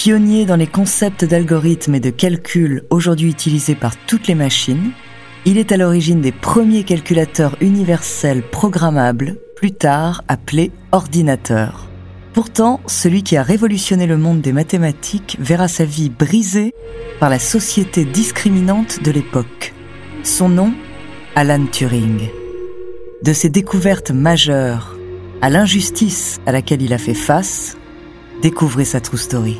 Pionnier dans les concepts d'algorithmes et de calcul aujourd'hui utilisés par toutes les machines, il est à l'origine des premiers calculateurs universels programmables, plus tard appelés ordinateurs. Pourtant, celui qui a révolutionné le monde des mathématiques verra sa vie brisée par la société discriminante de l'époque. Son nom, Alan Turing. De ses découvertes majeures à l'injustice à laquelle il a fait face, découvrez sa true story.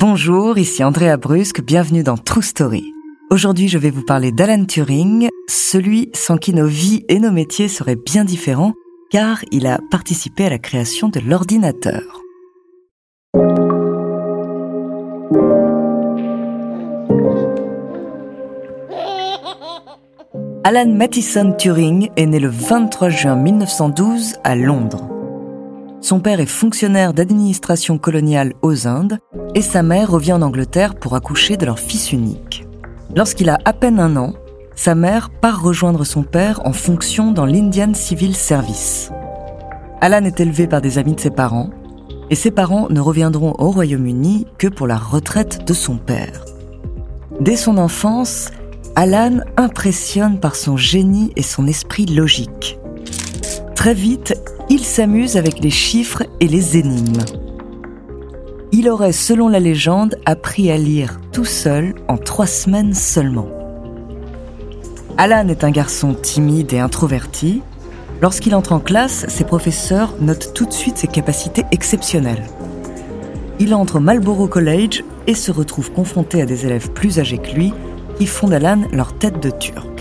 Bonjour, ici Andrea Brusque, bienvenue dans True Story. Aujourd'hui, je vais vous parler d'Alan Turing, celui sans qui nos vies et nos métiers seraient bien différents, car il a participé à la création de l'ordinateur. Alan Mattison Turing est né le 23 juin 1912 à Londres. Son père est fonctionnaire d'administration coloniale aux Indes et sa mère revient en Angleterre pour accoucher de leur fils unique. Lorsqu'il a à peine un an, sa mère part rejoindre son père en fonction dans l'Indian Civil Service. Alan est élevé par des amis de ses parents et ses parents ne reviendront au Royaume-Uni que pour la retraite de son père. Dès son enfance, Alan impressionne par son génie et son esprit logique. Très vite, il s'amuse avec les chiffres et les énigmes. Il aurait, selon la légende, appris à lire tout seul en trois semaines seulement. Alan est un garçon timide et introverti. Lorsqu'il entre en classe, ses professeurs notent tout de suite ses capacités exceptionnelles. Il entre au Marlborough College et se retrouve confronté à des élèves plus âgés que lui qui font d'Alan leur tête de turc.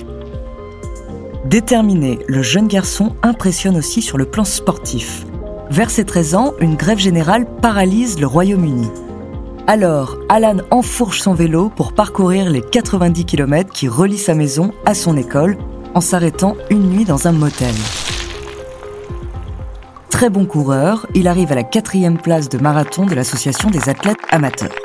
Déterminé, le jeune garçon impressionne aussi sur le plan sportif. Vers ses 13 ans, une grève générale paralyse le Royaume-Uni. Alors, Alan enfourche son vélo pour parcourir les 90 km qui relient sa maison à son école en s'arrêtant une nuit dans un motel. Très bon coureur, il arrive à la quatrième place de marathon de l'Association des athlètes amateurs.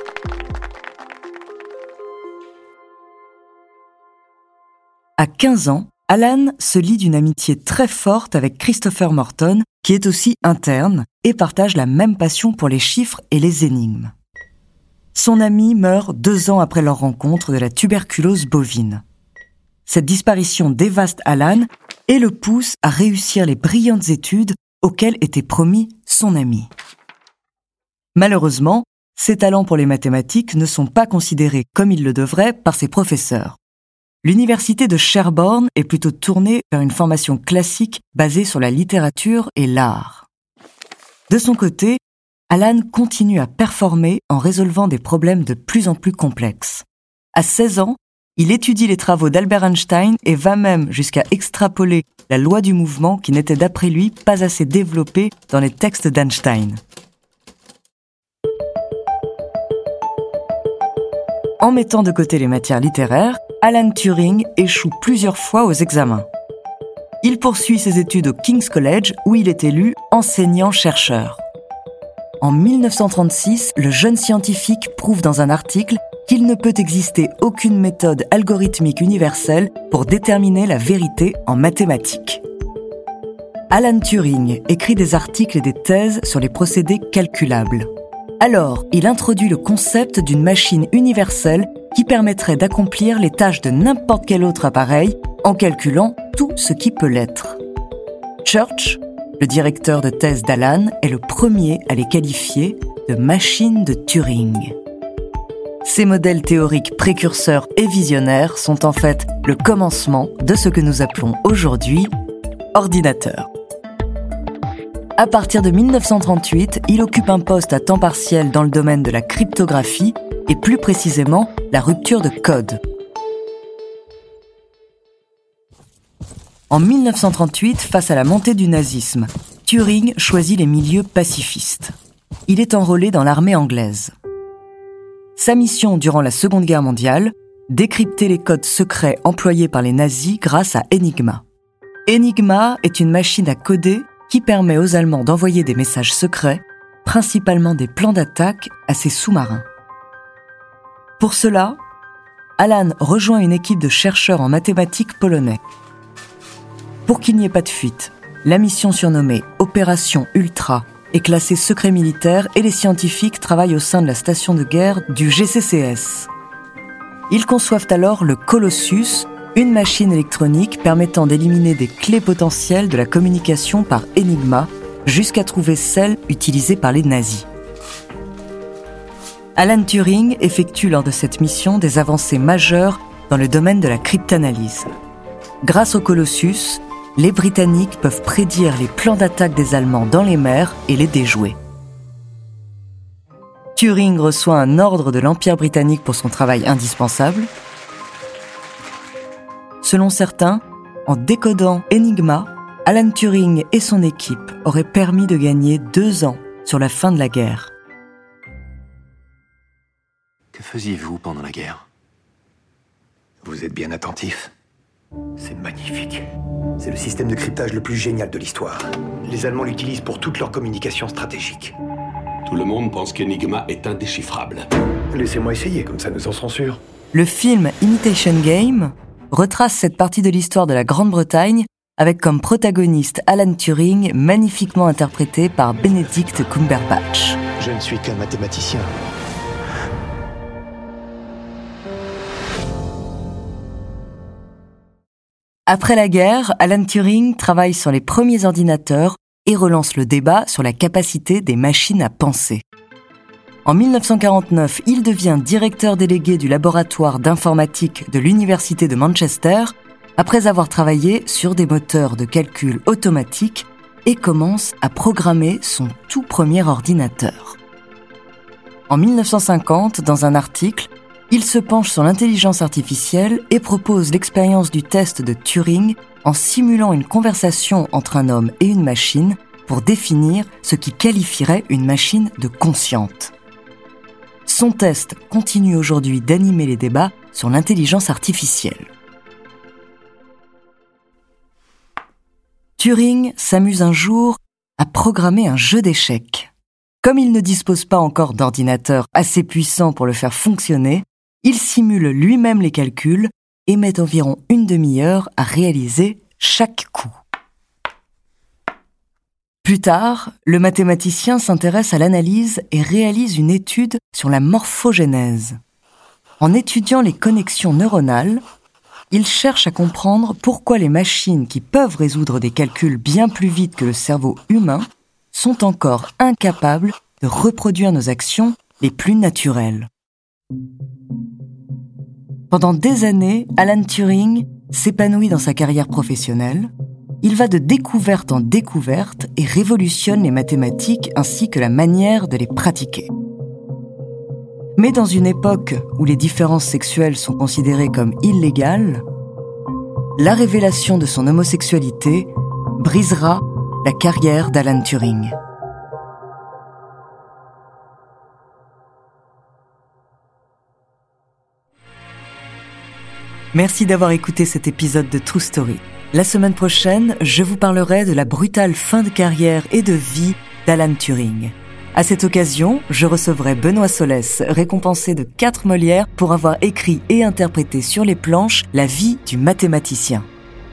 À 15 ans, Alan se lie d'une amitié très forte avec Christopher Morton, qui est aussi interne et partage la même passion pour les chiffres et les énigmes. Son ami meurt deux ans après leur rencontre de la tuberculose bovine. Cette disparition dévaste Alan et le pousse à réussir les brillantes études auxquelles était promis son ami. Malheureusement, ses talents pour les mathématiques ne sont pas considérés comme il le devrait par ses professeurs. L'université de Sherborne est plutôt tournée vers une formation classique basée sur la littérature et l'art. De son côté, Alan continue à performer en résolvant des problèmes de plus en plus complexes. À 16 ans, il étudie les travaux d'Albert Einstein et va même jusqu'à extrapoler la loi du mouvement qui n'était d'après lui pas assez développée dans les textes d'Einstein. En mettant de côté les matières littéraires, Alan Turing échoue plusieurs fois aux examens. il poursuit ses études au King's College où il est élu enseignant-chercheur. En 1936, le jeune scientifique prouve dans un article qu'il ne peut exister aucune méthode algorithmique universelle pour déterminer la vérité en mathématiques. Alan Turing écrit des articles et des thèses sur les procédés calculables. Alors, il introduit le concept d'une machine universelle qui permettrait d'accomplir les tâches de n'importe quel autre appareil en calculant tout ce qui peut l'être. Church, le directeur de thèse d'Alan, est le premier à les qualifier de machines de Turing. Ces modèles théoriques précurseurs et visionnaires sont en fait le commencement de ce que nous appelons aujourd'hui ordinateur. À partir de 1938, il occupe un poste à temps partiel dans le domaine de la cryptographie et plus précisément la rupture de code. En 1938, face à la montée du nazisme, Turing choisit les milieux pacifistes. Il est enrôlé dans l'armée anglaise. Sa mission durant la Seconde Guerre mondiale, décrypter les codes secrets employés par les nazis grâce à Enigma. Enigma est une machine à coder qui permet aux Allemands d'envoyer des messages secrets, principalement des plans d'attaque à ces sous-marins. Pour cela, Alan rejoint une équipe de chercheurs en mathématiques polonais. Pour qu'il n'y ait pas de fuite, la mission surnommée Opération Ultra est classée secret militaire et les scientifiques travaillent au sein de la station de guerre du GCCS. Ils conçoivent alors le Colossus, une machine électronique permettant d'éliminer des clés potentielles de la communication par Enigma jusqu'à trouver celles utilisées par les nazis. Alan Turing effectue lors de cette mission des avancées majeures dans le domaine de la cryptanalyse. Grâce au Colossus, les Britanniques peuvent prédire les plans d'attaque des Allemands dans les mers et les déjouer. Turing reçoit un ordre de l'Empire britannique pour son travail indispensable. Selon certains, en décodant Enigma, Alan Turing et son équipe auraient permis de gagner deux ans sur la fin de la guerre. Que faisiez-vous pendant la guerre? Vous êtes bien attentif C'est magnifique. C'est le système de cryptage le plus génial de l'histoire. Les Allemands l'utilisent pour toutes leurs communications stratégiques. Tout le monde pense qu'Enigma est indéchiffrable. Laissez-moi essayer, comme ça nous en serons sûrs. Le film Imitation Game retrace cette partie de l'histoire de la Grande-Bretagne avec comme protagoniste Alan Turing, magnifiquement interprété par Benedict Cumberbatch. Je ne suis qu'un mathématicien. Après la guerre, Alan Turing travaille sur les premiers ordinateurs et relance le débat sur la capacité des machines à penser. En 1949, il devient directeur délégué du laboratoire d'informatique de l'Université de Manchester après avoir travaillé sur des moteurs de calcul automatiques et commence à programmer son tout premier ordinateur. En 1950, dans un article, il se penche sur l'intelligence artificielle et propose l'expérience du test de Turing en simulant une conversation entre un homme et une machine pour définir ce qui qualifierait une machine de consciente. Son test continue aujourd'hui d'animer les débats sur l'intelligence artificielle. Turing s'amuse un jour à programmer un jeu d'échecs. Comme il ne dispose pas encore d'ordinateur assez puissant pour le faire fonctionner, il simule lui-même les calculs et met environ une demi-heure à réaliser chaque coup. Plus tard, le mathématicien s'intéresse à l'analyse et réalise une étude sur la morphogénèse. En étudiant les connexions neuronales, il cherche à comprendre pourquoi les machines qui peuvent résoudre des calculs bien plus vite que le cerveau humain sont encore incapables de reproduire nos actions les plus naturelles. Pendant des années, Alan Turing s'épanouit dans sa carrière professionnelle. Il va de découverte en découverte et révolutionne les mathématiques ainsi que la manière de les pratiquer. Mais dans une époque où les différences sexuelles sont considérées comme illégales, la révélation de son homosexualité brisera la carrière d'Alan Turing. Merci d'avoir écouté cet épisode de True Story. La semaine prochaine, je vous parlerai de la brutale fin de carrière et de vie d'Alan Turing. À cette occasion, je recevrai Benoît Solès, récompensé de 4 Molières pour avoir écrit et interprété sur les planches la vie du mathématicien.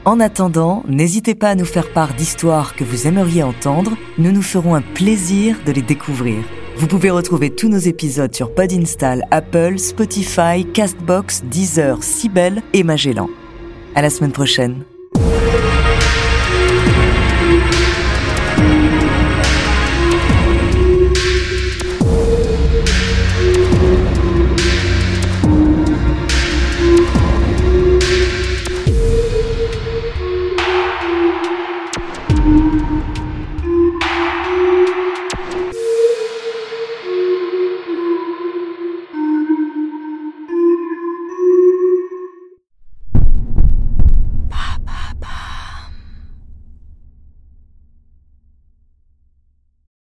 En attendant, n'hésitez pas à nous faire part d'histoires que vous aimeriez entendre, nous nous ferons un plaisir de les découvrir. Vous pouvez retrouver tous nos épisodes sur Podinstall, Apple, Spotify, Castbox, Deezer, Sibel et Magellan. À la semaine prochaine.